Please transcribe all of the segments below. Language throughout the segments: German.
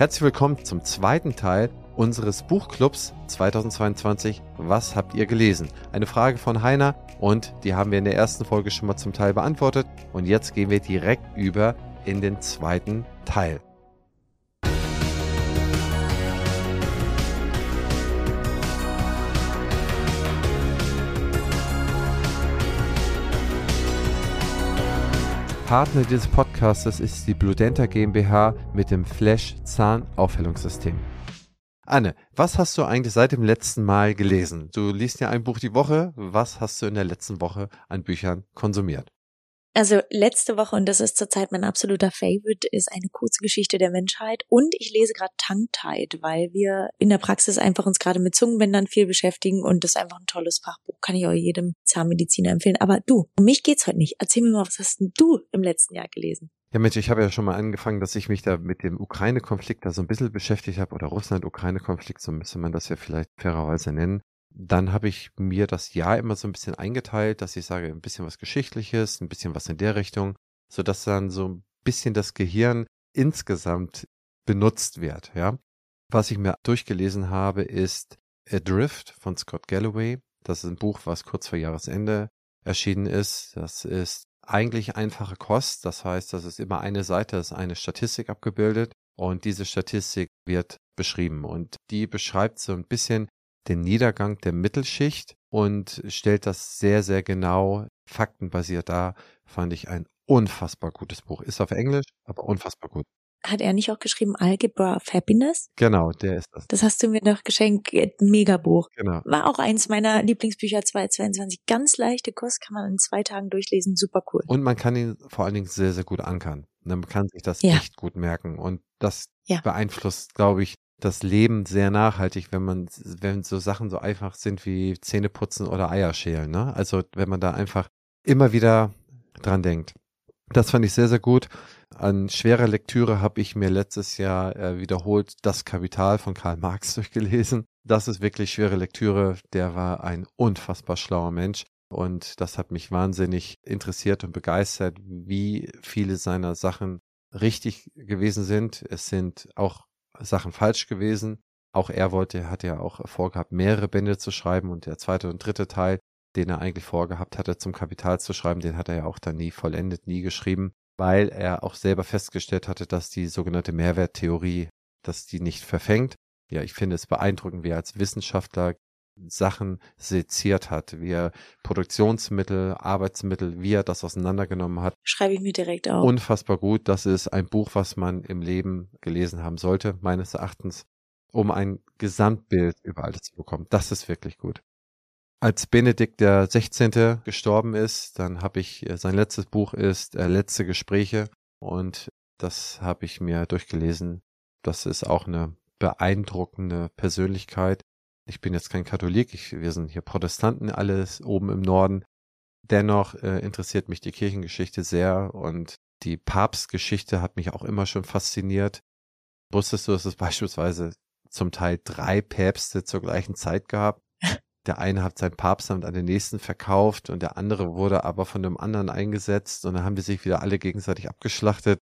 Herzlich willkommen zum zweiten Teil unseres Buchclubs 2022. Was habt ihr gelesen? Eine Frage von Heiner und die haben wir in der ersten Folge schon mal zum Teil beantwortet. Und jetzt gehen wir direkt über in den zweiten Teil. Partner dieses Podcasts ist die Bludenta GmbH mit dem Flash Zahnaufhellungssystem. Anne, was hast du eigentlich seit dem letzten Mal gelesen? Du liest ja ein Buch die Woche. Was hast du in der letzten Woche an Büchern konsumiert? Also letzte Woche, und das ist zurzeit mein absoluter Favorite, ist eine kurze Geschichte der Menschheit. Und ich lese gerade Tongue-Tied, weil wir in der Praxis einfach uns gerade mit Zungenbändern viel beschäftigen und das ist einfach ein tolles Fachbuch. Kann ich auch jedem Zahnmediziner empfehlen. Aber du, um mich geht's heute nicht. Erzähl mir mal, was hast denn du im letzten Jahr gelesen? Ja, Mensch, ich habe ja schon mal angefangen, dass ich mich da mit dem Ukraine-Konflikt da so ein bisschen beschäftigt habe oder Russland-Ukraine-Konflikt, so müsste man das ja vielleicht fairerweise nennen. Dann habe ich mir das Jahr immer so ein bisschen eingeteilt, dass ich sage, ein bisschen was Geschichtliches, ein bisschen was in der Richtung, sodass dann so ein bisschen das Gehirn insgesamt benutzt wird, ja. Was ich mir durchgelesen habe, ist Adrift von Scott Galloway. Das ist ein Buch, was kurz vor Jahresende erschienen ist. Das ist eigentlich einfache Kost. Das heißt, das ist immer eine Seite, das ist eine Statistik abgebildet und diese Statistik wird beschrieben und die beschreibt so ein bisschen den Niedergang der Mittelschicht und stellt das sehr, sehr genau faktenbasiert dar. Fand ich ein unfassbar gutes Buch. Ist auf Englisch, aber unfassbar gut. Hat er nicht auch geschrieben Algebra of Happiness? Genau, der ist das. Das hast du mir doch geschenkt. Megabuch. Genau. War auch eins meiner Lieblingsbücher 2022. Ganz leichte Kost, kann man in zwei Tagen durchlesen. Super cool. Und man kann ihn vor allen Dingen sehr, sehr gut ankern. Man kann sich das Ja. echt gut merken. Und das Ja. beeinflusst, glaube ich, das Leben sehr nachhaltig, wenn man, wenn so Sachen so einfach sind wie Zähneputzen oder Eierschälen, ne? Also, wenn man da einfach immer wieder dran denkt. Das fand ich sehr, sehr gut. An schwerer Lektüre habe ich mir letztes Jahr äh, wiederholt Das Kapital von Karl Marx durchgelesen. Das ist wirklich schwere Lektüre. Der war ein unfassbar schlauer Mensch. Und das hat mich wahnsinnig interessiert und begeistert, wie viele seiner Sachen richtig gewesen sind. Es sind auch Sachen falsch gewesen. Auch er wollte, hat ja auch vorgehabt, mehrere Bände zu schreiben und der zweite und dritte Teil, den er eigentlich vorgehabt hatte, zum Kapital zu schreiben, den hat er ja auch dann nie vollendet, nie geschrieben, weil er auch selber festgestellt hatte, dass die sogenannte Mehrwerttheorie, dass die nicht verfängt. Ja, ich finde es beeindruckend, wie er als Wissenschaftler Sachen seziert hat, wie er Produktionsmittel, Arbeitsmittel, wie er das auseinandergenommen hat. Schreibe ich mir direkt auf. Unfassbar gut. Das ist ein Buch, was man im Leben gelesen haben sollte, meines Erachtens, um ein Gesamtbild über alles zu bekommen. Das ist wirklich gut. Als Benedikt der 16. gestorben ist, dann habe ich, äh, sein letztes Buch ist äh, Letzte Gespräche und das habe ich mir durchgelesen. Das ist auch eine beeindruckende Persönlichkeit. Ich bin jetzt kein Katholik, ich, wir sind hier Protestanten, alles oben im Norden. Dennoch äh, interessiert mich die Kirchengeschichte sehr und die Papstgeschichte hat mich auch immer schon fasziniert. Wusstest du, dass es beispielsweise zum Teil drei Päpste zur gleichen Zeit gab? Der eine hat sein Papstamt an den nächsten verkauft und der andere wurde aber von dem anderen eingesetzt und dann haben die sich wieder alle gegenseitig abgeschlachtet.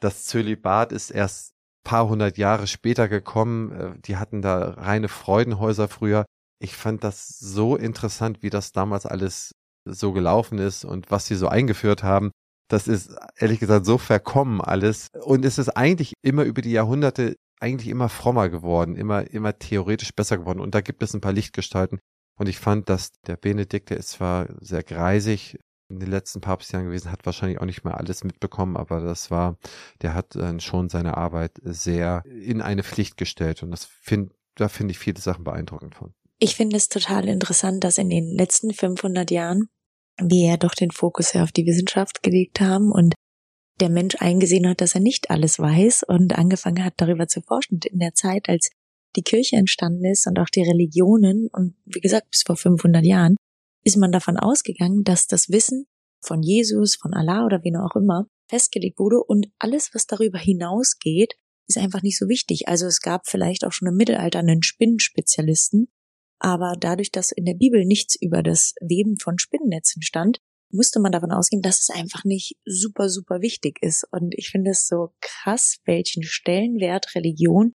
Das Zölibat ist erst paar hundert Jahre später gekommen. Äh, Die hatten da reine Freudenhäuser früher. Ich fand das so interessant, wie das damals alles so gelaufen ist und was sie so eingeführt haben. Das ist ehrlich gesagt so verkommen alles. Und es ist eigentlich immer über die Jahrhunderte eigentlich immer frommer geworden, immer, immer theoretisch besser geworden. Und da gibt es ein paar Lichtgestalten. Und ich fand, dass der Benedikt, der ist zwar sehr greisig in den letzten Papstjahren gewesen, hat wahrscheinlich auch nicht mehr alles mitbekommen, aber das war, der hat dann schon seine Arbeit sehr in eine Pflicht gestellt. Und das finde, da finde ich viele Sachen beeindruckend von. Ich finde es total interessant, dass in den letzten 500 Jahren wir ja doch den Fokus ja auf die Wissenschaft gelegt haben und der Mensch eingesehen hat, dass er nicht alles weiß und angefangen hat, darüber zu forschen. In der Zeit, als die Kirche entstanden ist und auch die Religionen und wie gesagt, bis vor 500 Jahren, ist man davon ausgegangen, dass das Wissen von Jesus, von Allah oder wen auch immer festgelegt wurde und alles, was darüber hinausgeht, ist einfach nicht so wichtig. Also es gab vielleicht auch schon im Mittelalter einen Spinnenspezialisten, aber dadurch, dass in der Bibel nichts über das Weben von Spinnennetzen stand, musste man davon ausgehen, dass es einfach nicht super, super wichtig ist. Und ich finde es so krass, welchen Stellenwert Religion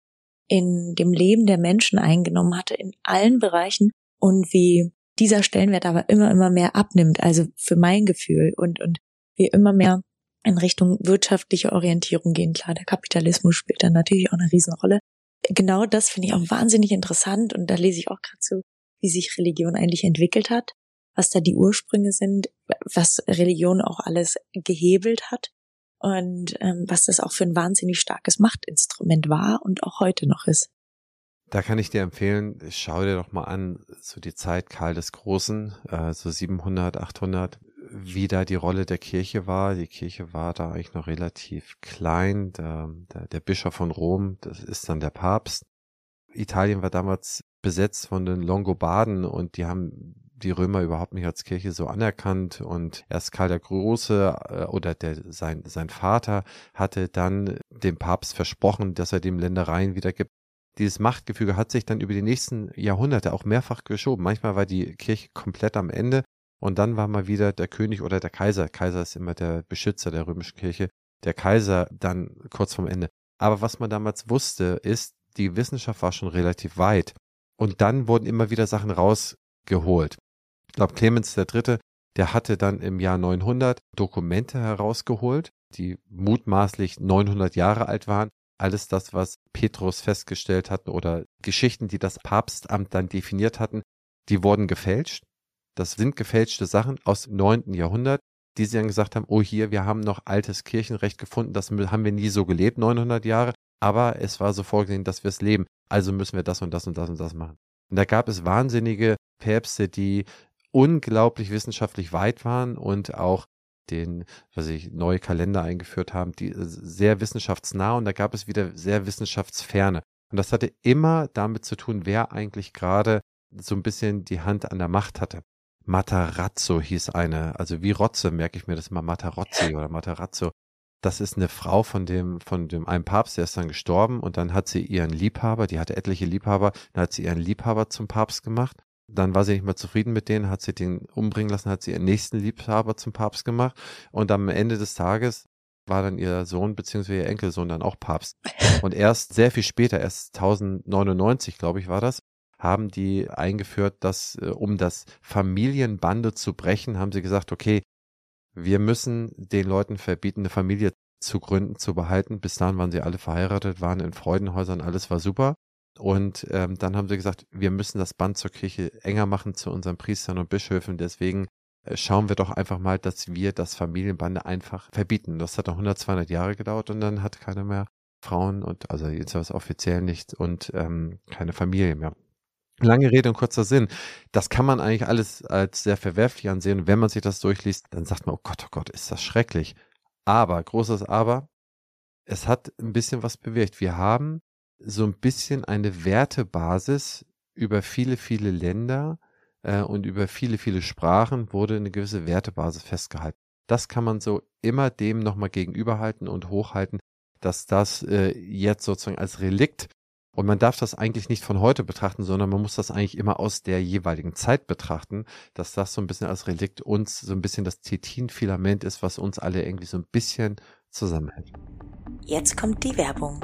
in dem Leben der Menschen eingenommen hatte, in allen Bereichen und wie dieser Stellenwert aber immer, immer mehr abnimmt, also für mein Gefühl und, und wir immer mehr in Richtung wirtschaftliche Orientierung gehen. Klar, der Kapitalismus spielt dann natürlich auch eine Riesenrolle. Genau das finde ich auch wahnsinnig interessant und da lese ich auch gerade so, wie sich Religion eigentlich entwickelt hat, was da die Ursprünge sind, was Religion auch alles gehebelt hat und ähm, was das auch für ein wahnsinnig starkes Machtinstrument war und auch heute noch ist. Da kann ich dir empfehlen, schau dir doch mal an, so die Zeit Karl des Großen, äh, so 700, 800, wie da die Rolle der Kirche war. Die Kirche war da eigentlich noch relativ klein. Der, der, der Bischof von Rom, das ist dann der Papst. Italien war damals besetzt von den Longobarden und die haben die Römer überhaupt nicht als Kirche so anerkannt und erst Karl der Große äh, oder der, sein, sein Vater hatte dann dem Papst versprochen, dass er dem Ländereien wieder. Dieses Machtgefüge hat sich dann über die nächsten Jahrhunderte auch mehrfach geschoben. Manchmal war die Kirche komplett am Ende und dann war mal wieder der König oder der Kaiser. Kaiser ist immer der Beschützer der römischen Kirche. Der Kaiser dann kurz vorm Ende. Aber was man damals wusste, ist, die Wissenschaft war schon relativ weit. Und dann wurden immer wieder Sachen rausgeholt glaube, Clemens III., der hatte dann im Jahr 900 Dokumente herausgeholt, die mutmaßlich 900 Jahre alt waren. Alles das, was Petrus festgestellt hatten oder Geschichten, die das Papstamt dann definiert hatten, die wurden gefälscht. Das sind gefälschte Sachen aus dem 9. Jahrhundert, die sie dann gesagt haben, oh hier, wir haben noch altes Kirchenrecht gefunden, das haben wir nie so gelebt, 900 Jahre, aber es war so vorgesehen, dass wir es leben, also müssen wir das und das und das und das machen. Und da gab es wahnsinnige Päpste, die unglaublich wissenschaftlich weit waren und auch den, was ich, neue Kalender eingeführt haben, die äh, sehr wissenschaftsnah und da gab es wieder sehr wissenschaftsferne. Und das hatte immer damit zu tun, wer eigentlich gerade so ein bisschen die Hand an der Macht hatte. Matarazzo hieß eine, also wie Rotze merke ich mir das immer, Matarazzi oder Matarazzo. Das ist eine Frau von dem, von dem einen Papst, der ist dann gestorben und dann hat sie ihren Liebhaber, die hatte etliche Liebhaber, dann hat sie ihren Liebhaber zum Papst gemacht dann war sie nicht mehr zufrieden mit denen, hat sie den umbringen lassen, hat sie ihren nächsten Liebhaber zum Papst gemacht. Und am Ende des Tages war dann ihr Sohn bzw. ihr Enkelsohn dann auch Papst. Und erst sehr viel später, erst 1099, glaube ich, war das, haben die eingeführt, dass äh, um das Familienbande zu brechen, haben sie gesagt, okay, wir müssen den Leuten verbieten, eine Familie zu gründen, zu behalten. Bis dahin waren sie alle verheiratet, waren in Freudenhäusern, alles war super. Und ähm, dann haben sie gesagt, wir müssen das Band zur Kirche enger machen zu unseren Priestern und Bischöfen. Deswegen äh, schauen wir doch einfach mal, dass wir das Familienbande einfach verbieten. Das hat noch 100, 200 Jahre gedauert und dann hat keiner mehr Frauen und also jedenfalls offiziell nicht und ähm, keine Familie mehr. Lange Rede und kurzer Sinn. Das kann man eigentlich alles als sehr verwerflich ansehen. Wenn man sich das durchliest, dann sagt man, oh Gott, oh Gott, ist das schrecklich. Aber, großes Aber, es hat ein bisschen was bewirkt. Wir haben so ein bisschen eine Wertebasis über viele, viele Länder äh, und über viele, viele Sprachen wurde eine gewisse Wertebasis festgehalten. Das kann man so immer dem nochmal gegenüberhalten und hochhalten, dass das äh, jetzt sozusagen als Relikt und man darf das eigentlich nicht von heute betrachten, sondern man muss das eigentlich immer aus der jeweiligen Zeit betrachten, dass das so ein bisschen als Relikt uns so ein bisschen das Tetin-Filament ist, was uns alle irgendwie so ein bisschen zusammenhält. Jetzt kommt die Werbung.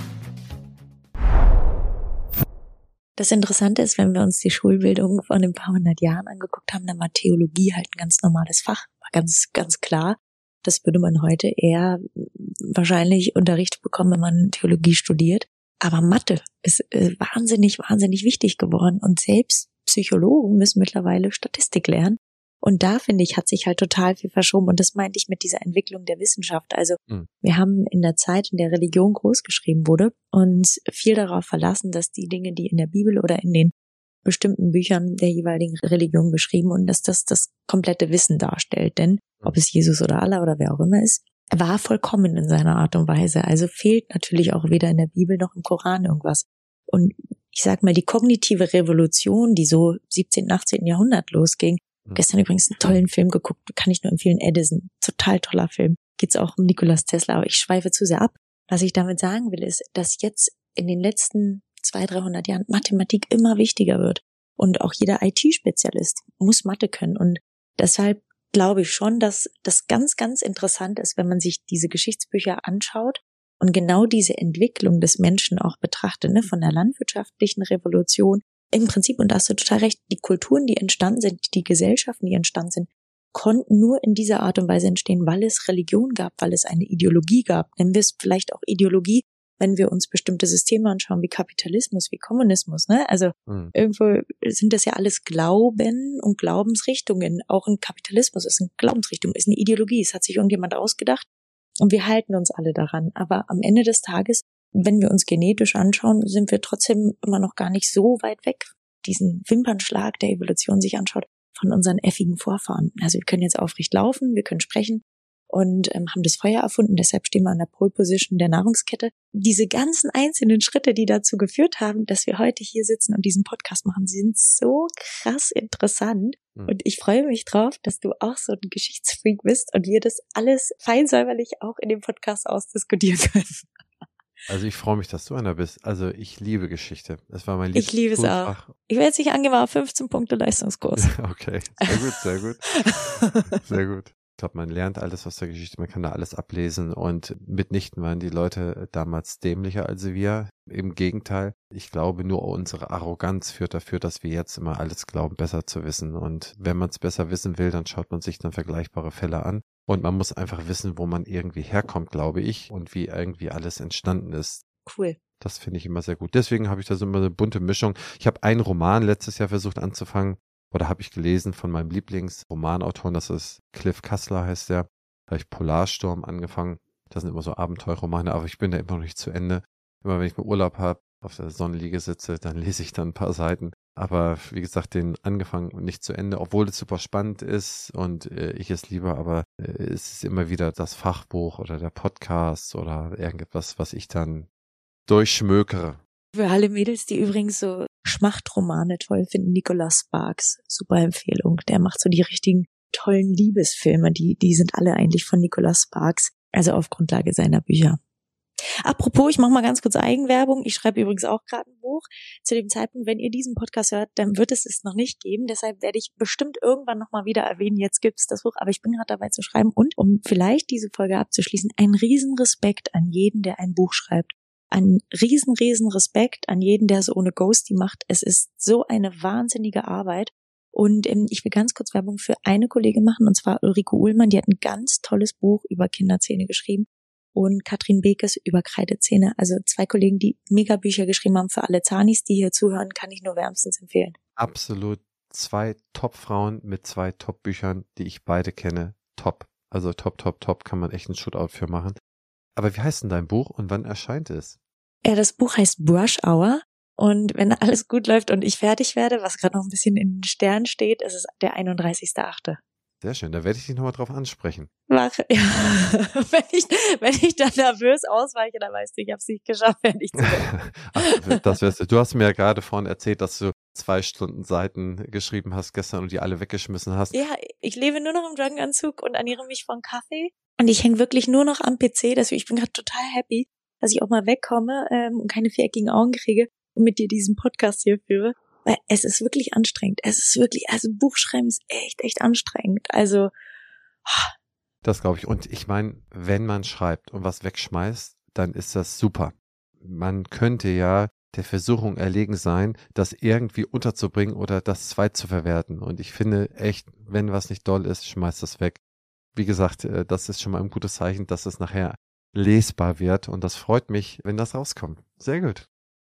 Das Interessante ist, wenn wir uns die Schulbildung von ein paar hundert Jahren angeguckt haben, dann war Theologie halt ein ganz normales Fach, war ganz, ganz klar. Das würde man heute eher wahrscheinlich Unterricht bekommen, wenn man Theologie studiert. Aber Mathe ist äh, wahnsinnig, wahnsinnig wichtig geworden und selbst Psychologen müssen mittlerweile Statistik lernen. Und da finde ich, hat sich halt total viel verschoben. Und das meinte ich mit dieser Entwicklung der Wissenschaft. Also mhm. wir haben in der Zeit, in der Religion großgeschrieben wurde, uns viel darauf verlassen, dass die Dinge, die in der Bibel oder in den bestimmten Büchern der jeweiligen Religion beschrieben und dass das das komplette Wissen darstellt. Denn ob es Jesus oder Allah oder wer auch immer ist, war vollkommen in seiner Art und Weise. Also fehlt natürlich auch weder in der Bibel noch im Koran irgendwas. Und ich sag mal, die kognitive Revolution, die so 17., 18. Jahrhundert losging, mhm. gestern übrigens einen tollen Film geguckt, kann ich nur empfehlen, Edison, total toller Film. Geht's auch um Nikolaus Tesla, aber ich schweife zu sehr ab. Was ich damit sagen will, ist, dass jetzt in den letzten 200, 300 Jahren Mathematik immer wichtiger wird. Und auch jeder IT-Spezialist muss Mathe können. Und deshalb glaube ich schon, dass das ganz, ganz interessant ist, wenn man sich diese Geschichtsbücher anschaut und genau diese Entwicklung des Menschen auch betrachtet, ne, von der landwirtschaftlichen Revolution. Im Prinzip, und da hast du total recht, die Kulturen, die entstanden sind, die Gesellschaften, die entstanden sind, konnten nur in dieser Art und Weise entstehen, weil es Religion gab, weil es eine Ideologie gab. Nennen wir es vielleicht auch Ideologie, wenn wir uns bestimmte Systeme anschauen, wie Kapitalismus, wie Kommunismus, ne? Also mhm. irgendwo sind das ja alles Glauben und Glaubensrichtungen. Auch ein Kapitalismus ist eine Glaubensrichtung, ist eine Ideologie. Es hat sich irgendjemand ausgedacht und wir halten uns alle daran. Aber am Ende des Tages, wenn wir uns genetisch anschauen, sind wir trotzdem immer noch gar nicht so weit weg. Diesen Wimpernschlag der Evolution sich anschaut von unseren effigen Vorfahren. Also wir können jetzt aufrecht laufen, wir können sprechen, und ähm, haben das Feuer erfunden. Deshalb stehen wir an der Pole Position der Nahrungskette. Diese ganzen einzelnen Schritte, die dazu geführt haben, dass wir heute hier sitzen und diesen Podcast machen, sind so krass interessant. Mhm. Und ich freue mich drauf, dass du auch so ein Geschichtsfreak bist und wir das alles feinsäuberlich auch in dem Podcast ausdiskutieren können. Also ich freue mich, dass du einer bist. Also ich liebe Geschichte. Das war mein Ich liebe es auch. Ich werde nicht angemacht, 15 Punkte Leistungskurs. okay, sehr gut, sehr gut. Sehr gut. Ich glaube, man lernt alles aus der Geschichte, man kann da alles ablesen und mitnichten waren die Leute damals dämlicher als wir. Im Gegenteil, ich glaube, nur unsere Arroganz führt dafür, dass wir jetzt immer alles glauben, besser zu wissen. Und wenn man es besser wissen will, dann schaut man sich dann vergleichbare Fälle an. Und man muss einfach wissen, wo man irgendwie herkommt, glaube ich, und wie irgendwie alles entstanden ist. Cool. Das finde ich immer sehr gut. Deswegen habe ich da so immer eine bunte Mischung. Ich habe einen Roman letztes Jahr versucht anzufangen oder habe ich gelesen von meinem Lieblingsromanautor, das ist Cliff Kassler heißt der. Da habe ich Polarsturm angefangen. Das sind immer so Abenteuerromane, aber ich bin da immer noch nicht zu Ende. Immer wenn ich mal Urlaub habe, auf der Sonnenliege sitze, dann lese ich dann ein paar Seiten. Aber wie gesagt, den angefangen und nicht zu Ende, obwohl es super spannend ist und äh, ich es liebe, aber äh, es ist immer wieder das Fachbuch oder der Podcast oder irgendetwas, was ich dann durchschmökere. Für alle Mädels, die übrigens so Schmachtromane toll finden, Nicolas Sparks, super Empfehlung. Der macht so die richtigen tollen Liebesfilme, die, die sind alle eigentlich von Nicolas Sparks, also auf Grundlage seiner Bücher. Apropos, ich mache mal ganz kurz Eigenwerbung. Ich schreibe übrigens auch gerade ein Buch. Zu dem Zeitpunkt, wenn ihr diesen Podcast hört, dann wird es es noch nicht geben. Deshalb werde ich bestimmt irgendwann nochmal wieder erwähnen, jetzt gibt es das Buch. Aber ich bin gerade dabei zu schreiben. Und um vielleicht diese Folge abzuschließen, ein Riesenrespekt an jeden, der ein Buch schreibt ein riesen, riesen Respekt an jeden, der es ohne Ghosty macht. Es ist so eine wahnsinnige Arbeit. Und ähm, ich will ganz kurz Werbung für eine Kollegin machen, und zwar Ulrike Uhlmann. Die hat ein ganz tolles Buch über Kinderzähne geschrieben. Und Katrin Bekes über Kreidezähne. Also zwei Kollegen, die mega Bücher geschrieben haben für alle Zanis, die hier zuhören, kann ich nur wärmstens empfehlen. Absolut. Zwei Top-Frauen mit zwei Top-Büchern, die ich beide kenne. Top. Also top, top, top kann man echt einen Shootout für machen. Aber wie heißt denn dein Buch und wann erscheint es? Ja, das Buch heißt Brush Hour. Und wenn alles gut läuft und ich fertig werde, was gerade noch ein bisschen in den Sternen steht, ist es der 31.8. Sehr schön, da werde ich dich nochmal drauf ansprechen. Mach, ja. wenn, ich, wenn ich dann nervös ausweiche, dann weißt du, ich habe es nicht geschafft, fertig zu Ach, das wärst du. Du hast mir ja gerade vorhin erzählt, dass du zwei Stunden Seiten geschrieben hast gestern und die alle weggeschmissen hast. Ja, ich lebe nur noch im Joggenanzug und ernähre mich von Kaffee. Und ich hänge wirklich nur noch am PC. Deswegen, ich bin gerade total happy, dass ich auch mal wegkomme ähm, und keine viereckigen Augen kriege und mit dir diesen Podcast hier führe. Es ist wirklich anstrengend. Es ist wirklich, also Buchschreiben ist echt, echt anstrengend. Also. Das glaube ich. Und ich meine, wenn man schreibt und was wegschmeißt, dann ist das super. Man könnte ja der Versuchung erlegen sein, das irgendwie unterzubringen oder das zweit zu verwerten. Und ich finde echt, wenn was nicht doll ist, schmeißt das weg wie gesagt, äh, das ist schon mal ein gutes Zeichen, dass es nachher lesbar wird und das freut mich, wenn das rauskommt. Sehr gut.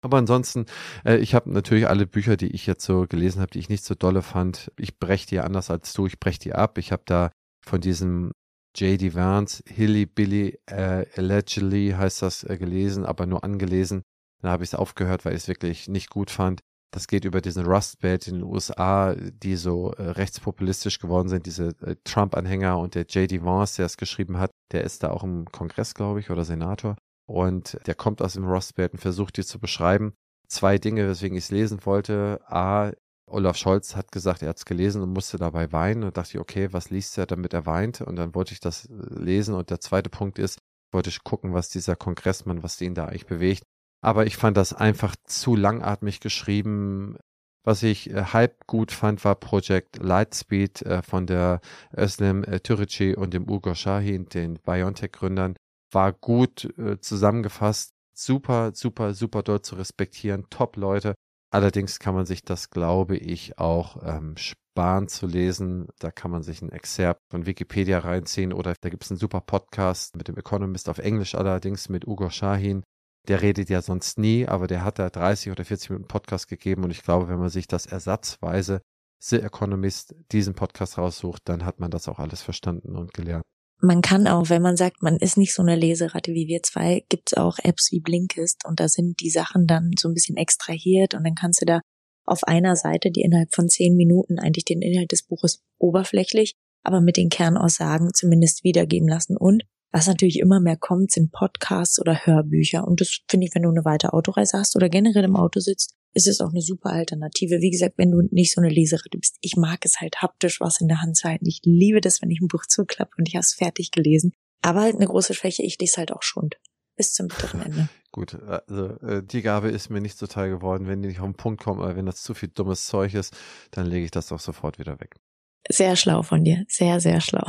Aber ansonsten, äh, ich habe natürlich alle Bücher, die ich jetzt so gelesen habe, die ich nicht so dolle fand. Ich breche die anders als du, ich breche die ab. Ich habe da von diesem J.D. Vance, Hilly Billy äh, Allegedly heißt das äh, gelesen, aber nur angelesen. Dann habe ich es aufgehört, weil ich es wirklich nicht gut fand. Das geht über diesen Rust Belt in den USA, die so äh, rechtspopulistisch geworden sind, diese äh, Trump-Anhänger und der J.D. Vance, der es geschrieben hat, der ist da auch im Kongress, glaube ich, oder Senator. Und der kommt aus dem Rust Belt und versucht, die zu beschreiben. Zwei Dinge, weswegen ich es lesen wollte. A, Olaf Scholz hat gesagt, er hat es gelesen und musste dabei weinen und dachte ich, okay, was liest er, damit er weint? Und dann wollte ich das äh, lesen. Und der zweite Punkt ist, wollte ich gucken, was dieser Kongressmann, was den da eigentlich bewegt. Aber ich fand das einfach zu langatmig geschrieben. Was ich äh, halb gut fand, war Project Lightspeed äh, von der Özlem äh, Türeci und dem Ugo Shahin, den BioNTech-Gründern. War gut äh, zusammengefasst. Super, super, super dort zu respektieren. Top Leute. Allerdings kann man sich das, glaube ich, auch ähm, sparen zu lesen. Da kann man sich ein Exzerpt von Wikipedia reinziehen oder da gibt es einen super Podcast mit dem Economist auf Englisch allerdings mit Ugo Shahin. Der redet ja sonst nie, aber der hat da 30 oder 40 Minuten Podcast gegeben und ich glaube, wenn man sich das ersatzweise The Economist diesen Podcast raussucht, dann hat man das auch alles verstanden und gelernt man kann auch, wenn man sagt, man ist nicht so eine Leseratte wie wir zwei, gibt's auch Apps wie Blinkist und da sind die Sachen dann so ein bisschen extrahiert und dann kannst du da auf einer Seite, die innerhalb von zehn Minuten eigentlich den Inhalt des Buches oberflächlich, aber mit den Kernaussagen zumindest wiedergeben lassen. Und was natürlich immer mehr kommt, sind Podcasts oder Hörbücher. Und das finde ich, wenn du eine weite Autoreise hast oder generell im Auto sitzt, ist es auch eine super Alternative. Wie gesagt, wenn du nicht so eine Leseratte bist, ich mag es halt haptisch was in der Hand zu halten. Ich liebe das, wenn ich ein Buch zuklappe und ich habe es fertig gelesen. Aber halt eine große Schwäche, ich lese halt auch Schund. Bis zum bitteren Ende. Gut, also äh, die Gabe ist mir nicht zuteil geworden. Wenn die nicht auf den Punkt kommt, oder wenn das zu viel dummes Zeug ist, dann lege ich das doch sofort wieder weg. Sehr schlau von dir. Sehr, sehr schlau.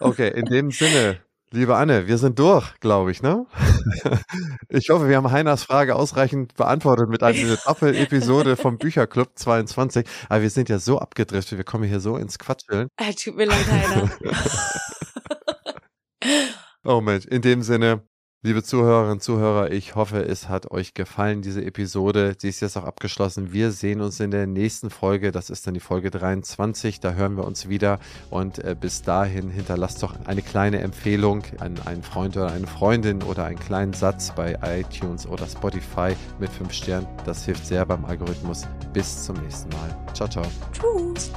Okay, in dem Sinne, Liebe Anne, wir sind durch, glaube ich, ne? Ich hoffe, wir haben Heinas Frage ausreichend beantwortet mit einer Doppel-Episode vom Bücherclub 22. Aber wir sind ja so abgedriftet, wir kommen hier so ins Quatscheln. Ah, tut mir leid, Heiner. oh Mensch, in dem Sinne, Liebe Zuhörerinnen und Zuhörer, ich hoffe, es hat euch gefallen, diese Episode. Sie ist jetzt auch abgeschlossen. Wir sehen uns in der nächsten Folge. Das ist dann die Folge 23. Da hören wir uns wieder. Und äh, bis dahin hinterlasst doch eine kleine Empfehlung an einen Freund oder eine Freundin oder einen kleinen Satz bei iTunes oder Spotify mit fünf Sternen. Das hilft sehr beim Algorithmus. Bis zum nächsten Mal. Ciao, ciao. Tschüss.